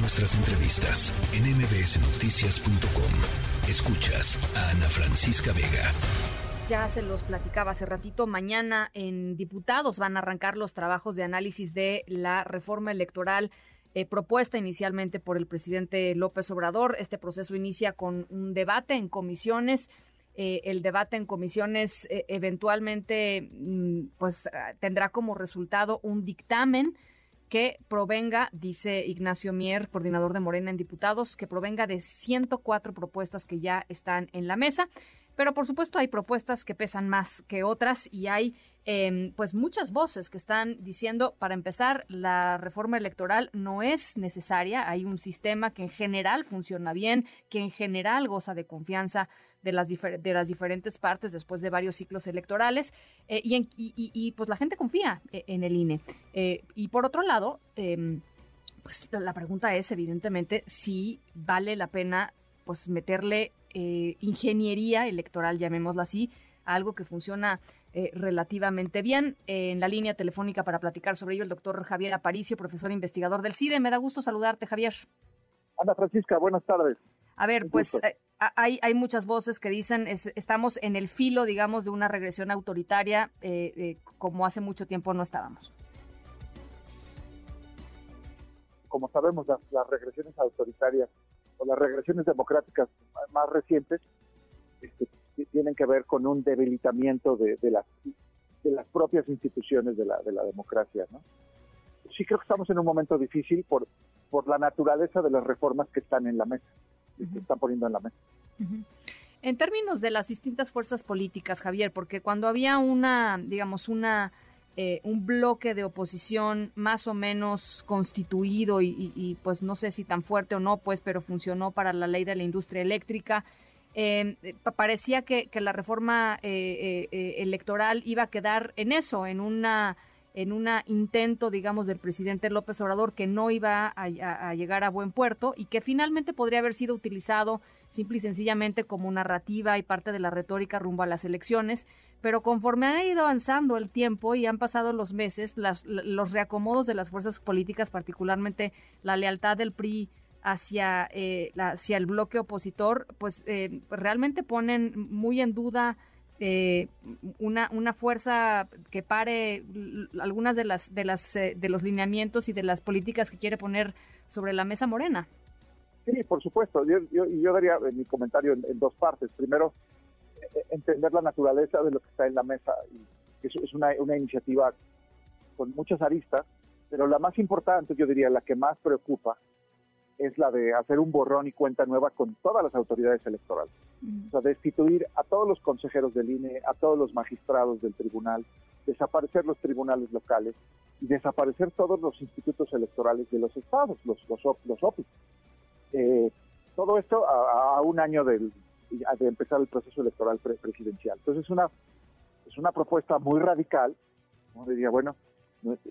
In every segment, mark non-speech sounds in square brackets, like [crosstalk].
Nuestras entrevistas en mbsnoticias.com. Escuchas a Ana Francisca Vega. Ya se los platicaba hace ratito, mañana en diputados van a arrancar los trabajos de análisis de la reforma electoral eh, propuesta inicialmente por el presidente López Obrador. Este proceso inicia con un debate en comisiones. Eh, el debate en comisiones eh, eventualmente mm, pues tendrá como resultado un dictamen que provenga, dice Ignacio Mier, coordinador de Morena en Diputados, que provenga de 104 propuestas que ya están en la mesa. Pero por supuesto hay propuestas que pesan más que otras y hay eh, pues muchas voces que están diciendo, para empezar, la reforma electoral no es necesaria. Hay un sistema que en general funciona bien, que en general goza de confianza de las, de las diferentes partes después de varios ciclos electorales eh, y, y, pues la gente confía eh, en el INE. Eh, y por otro lado, em, pues la pregunta es evidentemente si vale la pena pues meterle ingeniería electoral, llamémoslo así, algo que funciona relativamente bien. en la línea telefónica para platicar sobre ello, el doctor Javier Aparicio, profesor investigador del CIDE. Me da gusto saludarte, Javier. Ana Francisca, buenas tardes. A ver, pues hay, hay muchas voces que dicen estamos en el filo, digamos, de una regresión autoritaria eh, eh, como hace mucho tiempo no estábamos. Como sabemos, las, regresiones autoritarias o las regresiones democráticas más recientes este, tienen que ver con un debilitamiento de, las, de las propias instituciones de la, de la democracia. ¿no? Sí creo que estamos en un momento difícil por, por la naturaleza de las reformas que están en la mesa se están poniendo en la mesa. En términos de las distintas fuerzas políticas, Javier, porque cuando había una, digamos, una eh, un bloque de oposición más o menos constituido y, pues no sé si tan fuerte o no, pues, pero funcionó para la ley de la industria eléctrica. Eh, parecía que, la reforma eh, electoral iba a quedar en eso, en una en un intento, digamos, del presidente López Obrador que no iba a, llegar a buen puerto y que finalmente podría haber sido utilizado simple y sencillamente como narrativa y parte de la retórica rumbo a las elecciones. Pero conforme ha ido avanzando el tiempo y han pasado los meses, los reacomodos de las fuerzas políticas, particularmente la lealtad del PRI hacia, eh, hacia el bloque opositor, pues eh, realmente ponen muy en duda eh, una, una fuerza que pare algunas de las de las eh, de los lineamientos y de las políticas que quiere poner sobre la mesa Morena. Sí, por supuesto. Yo, yo, yo daría eh, mi comentario en, dos partes. Primero, entender la naturaleza de lo que está en la mesa. Es, es una, una iniciativa con muchas aristas, pero la más importante, yo diría, la que más preocupa, es la de hacer un borrón y cuenta nueva con todas las autoridades electorales. O sea, destituir a todos los consejeros del INE, a todos los magistrados del tribunal, desaparecer los tribunales locales y desaparecer todos los institutos electorales de los estados, los, los, los OPI. Eh, todo esto a, un año de empezar el proceso electoral presidencial. Entonces es una, es una propuesta muy radical. ¿no? Diría, bueno,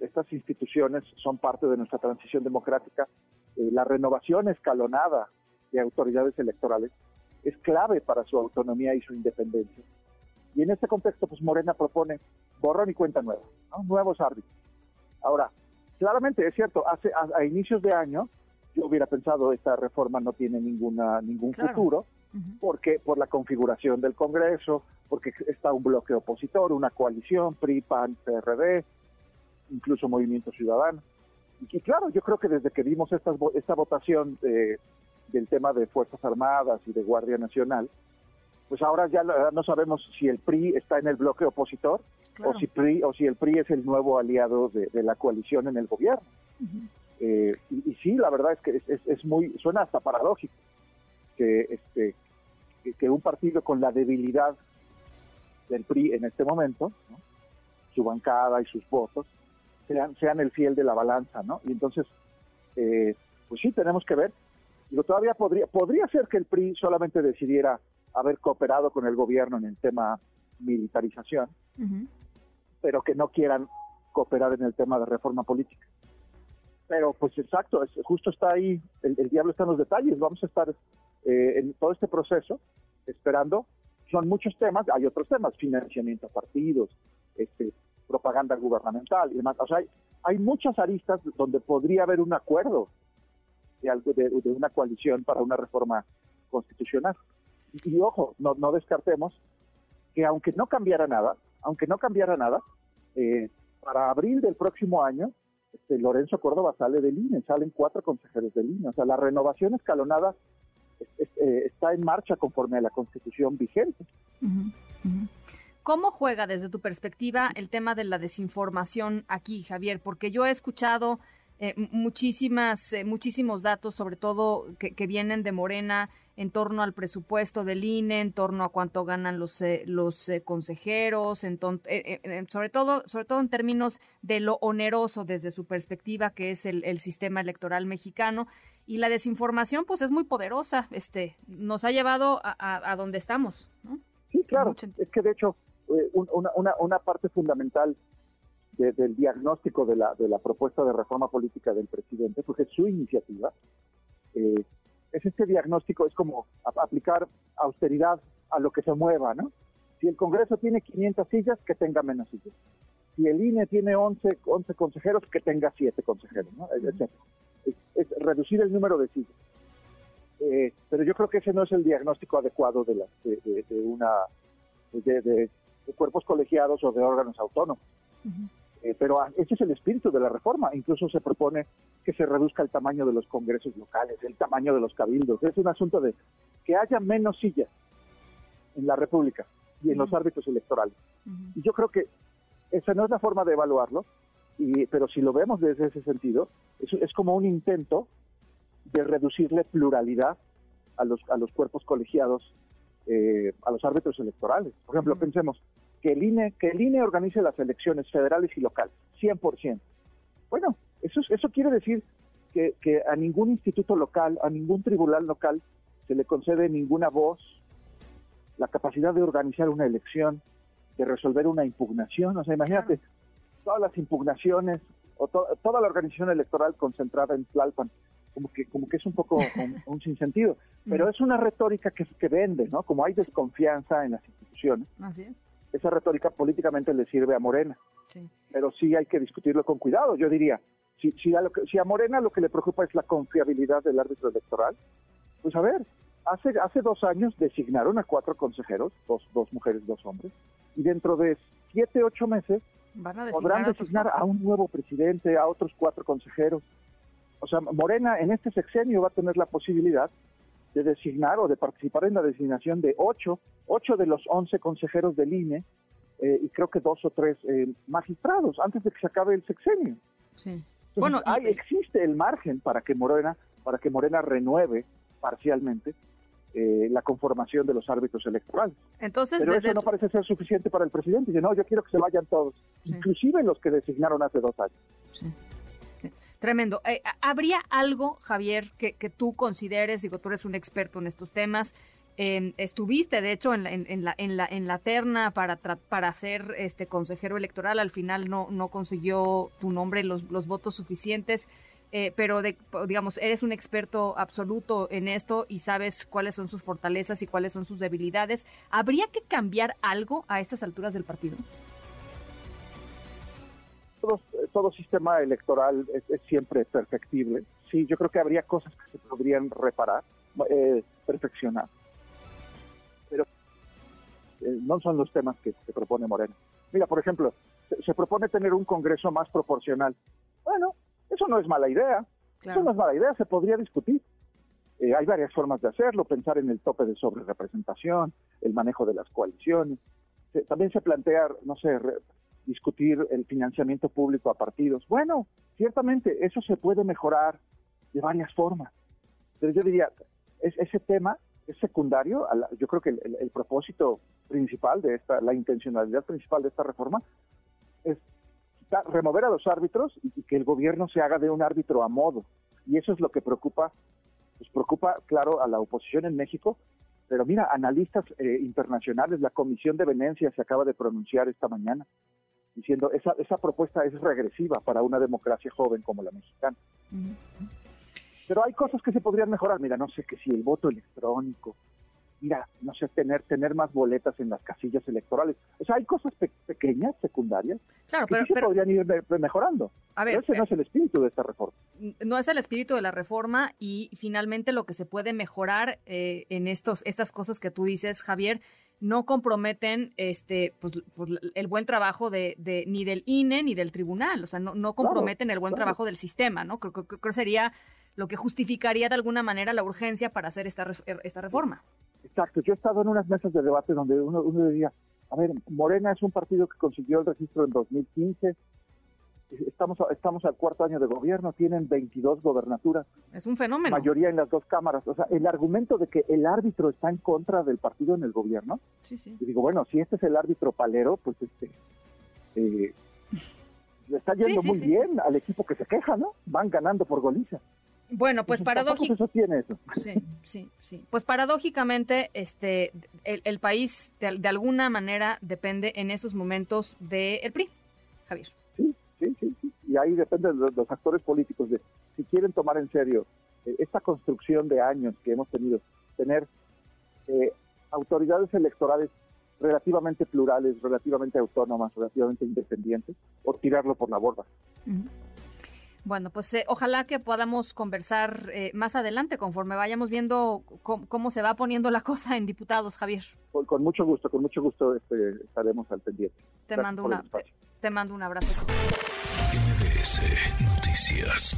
estas instituciones son parte de nuestra transición democrática, eh, la renovación escalonada de autoridades electorales es clave para su autonomía y su independencia. Y en este contexto, pues Morena propone borrón y cuenta nueva, nuevos árbitros. Ahora, claramente es cierto, hace a, inicios de año yo hubiera pensado esta reforma no tiene ninguna ningún futuro, porque por la configuración del Congreso, porque está un bloque opositor, una coalición, PRI, PAN, PRD, incluso Movimiento Ciudadano. Y, claro, yo creo que desde que vimos esta, esta votación del tema de Fuerzas Armadas y de Guardia Nacional, pues ahora ya no sabemos si el PRI está en el bloque opositor o si PRI o si el PRI es el nuevo aliado de, la coalición en el gobierno. Eh, y, sí, la verdad es que es, muy suena hasta paradójico que este que, un partido con la debilidad del PRI en este momento, su bancada y sus votos, sean, sean el fiel de la balanza, ¿no? Y entonces, eh, pues sí, tenemos que ver. Digo, todavía podría, podría ser que el PRI solamente decidiera haber cooperado con el gobierno en el tema militarización, pero que no quieran cooperar en el tema de reforma política. Pero pues exacto, es, justo está ahí, el, diablo está en los detalles, vamos a estar eh, en todo este proceso esperando, son muchos temas, hay otros temas, financiamiento a partidos, este, propaganda gubernamental y demás. O sea, hay, muchas aristas donde podría haber un acuerdo de, de, una coalición para una reforma constitucional. Y, ojo, no, descartemos que aunque no cambiara nada, aunque no cambiara nada, eh, para abril del próximo año, este, Lorenzo Córdoba sale del INE, salen cuatro consejeros del INE. O sea, la renovación escalonada eh, está en marcha conforme a la constitución vigente. ¿Cómo juega desde tu perspectiva el tema de la desinformación aquí, Javier? Porque yo he escuchado eh, muchísimas, eh, muchísimos datos, sobre todo que, vienen de Morena, en torno al presupuesto del INE, en torno a cuánto ganan los, eh, los consejeros, en sobre, todo, sobre todo en términos de lo oneroso desde su perspectiva, que es el, el, sistema electoral mexicano. Y la desinformación, pues, es muy poderosa. Este, nos ha llevado a, a, donde estamos. ¿no? Sí, claro. Es que, de hecho, una, una, una parte fundamental del diagnóstico de la, de la propuesta de reforma política del presidente, porque es su iniciativa. Eh, es este diagnóstico, es como aplicar austeridad a lo que se mueva, ¿no? Si el Congreso tiene 500 sillas, que tenga menos sillas. Si el INE tiene 11, 11 consejeros, que tenga 7 consejeros, ¿no? Es, reducir el número de sillas. Eh, pero yo creo que ese no es el diagnóstico adecuado de, la, de, una de, cuerpos colegiados o de órganos autónomos. Eh, pero ese es el espíritu de la reforma. Incluso se propone que se reduzca el tamaño de los congresos locales, el tamaño de los cabildos. Es un asunto de que haya menos sillas en la República y en los árbitros electorales. Y yo creo que esa no es la forma de evaluarlo, y, pero si lo vemos desde ese sentido, es, es como un intento de reducirle pluralidad a los, a los cuerpos colegiados, eh, a los árbitros electorales. Por ejemplo, pensemos, que el INE, que el INE organice las elecciones federales y locales, 100%. Bueno, eso, eso quiere decir que, que a ningún instituto local, a ningún tribunal local se le concede ninguna voz, la capacidad de organizar una elección, de resolver una impugnación. O sea, imagínate, todas las impugnaciones o toda la organización electoral concentrada en Tlalpan, como que, como que es un poco [laughs] un, sinsentido. Pero es una retórica que, que vende, ¿no? Como hay desconfianza en las instituciones. Así es esa retórica políticamente le sirve a Morena. Pero sí hay que discutirlo con cuidado. Yo diría, si, si, a si a Morena lo que le preocupa es la confiabilidad del árbitro electoral, pues a ver, hace, hace dos años designaron a cuatro consejeros, dos, dos mujeres, dos hombres, y dentro de siete, ocho meses podrán designar a un nuevo presidente, a otros cuatro consejeros. O sea, Morena en este sexenio va a tener la posibilidad de designar o de participar en la designación de ocho, ocho de los once consejeros del INE eh, y creo que dos o tres eh, magistrados antes de que se acabe el sexenio. Sí. bueno, ahí existe el margen para que Morena, para que Morena renueve parcialmente eh, la conformación de los árbitros electorales. Entonces, Pero eso no parece ser suficiente para el presidente. Dice, no, yo quiero que se vayan todos, inclusive los que designaron hace dos años. Sí. Tremendo. Eh, ¿Habría algo, Javier, que, tú consideres, digo, tú eres un experto en estos temas, em, estuviste, de hecho, en la, en, la, en, la, en la terna para, para ser este consejero electoral, al final no, no consiguió tu nombre los, los votos suficientes, eh, pero de, digamos, eres un experto absoluto en esto y sabes cuáles son sus fortalezas y cuáles son sus debilidades. ¿Habría que cambiar algo a estas alturas del partido? Todo, sistema electoral es, siempre perfectible. Sí, yo creo que habría cosas que se podrían reparar, eh, perfeccionar. Pero eh, no son los temas que se propone Moreno. Mira, por ejemplo, se, propone tener un Congreso más proporcional. Bueno, eso no es mala idea. Eso no es mala idea, se podría discutir. Eh, hay varias formas de hacerlo, pensar en el tope de sobrerepresentación, el manejo de las coaliciones. también se plantea, no sé, discutir el financiamiento público a partidos. Bueno, ciertamente eso se puede mejorar de varias formas, pero yo diría, es, ese tema es secundario, yo creo que el, propósito principal de esta, la intencionalidad principal de esta reforma es remover a los árbitros y, que el gobierno se haga de un árbitro a modo. Y eso es lo que preocupa, pues preocupa, claro, a la oposición en México, pero mira, analistas eh, internacionales, la Comisión de Venecia se acaba de pronunciar esta mañana diciendo esa, esa propuesta es regresiva para una democracia joven como la mexicana. Pero hay cosas que se podrían mejorar. Mira, no sé que si el voto electrónico, mira, no sé, tener, tener más boletas en las casillas electorales. O sea, hay cosas pequeñas, secundarias, claro, que pero, sí se podrían ir mejorando. A ver, pero ese no es el espíritu de esta reforma. No es el espíritu de la reforma y finalmente lo que se puede mejorar eh, en estos, estas cosas que tú dices, Javier, no comprometen este pues, pues el buen trabajo de, de, ni del INE ni del tribunal, o sea, no, no comprometen el buen trabajo del sistema, ¿no? Creo que sería lo que justificaría de alguna manera la urgencia para hacer esta, esta reforma. Exacto, yo he estado en unas mesas de debate donde uno, uno decía, a ver, Morena es un partido que consiguió el registro en 2015, estamos, estamos al cuarto año de gobierno, tienen 22 gobernaturas. Es un fenómeno. Mayoría en las dos cámaras. O sea, el argumento de que el árbitro está en contra del partido en el gobierno. Sí, sí. Y digo, bueno, si este es el árbitro palero, pues este... Eh, le está yendo muy bien al equipo que se queja, ¿no? Van ganando por goliza. Bueno, pues paradójicamente. Sí, sí, sí. Pues paradójicamente, este, el, país de, alguna manera depende en esos momentos del el PRI, Javier. Sí, sí, sí, sí. Y ahí depende de los, actores políticos de si quieren tomar en serio eh, esta construcción de años que hemos tenido, tener eh, autoridades electorales relativamente plurales, relativamente autónomas, relativamente independientes, o tirarlo por la borda. Bueno, pues eh, ojalá que podamos conversar eh, más adelante conforme vayamos viendo cómo, se va poniendo la cosa en diputados, Javier. Con, mucho gusto, con mucho gusto este, estaremos al pendiente. Te mando, una, te mando un abrazo. MBS Noticias.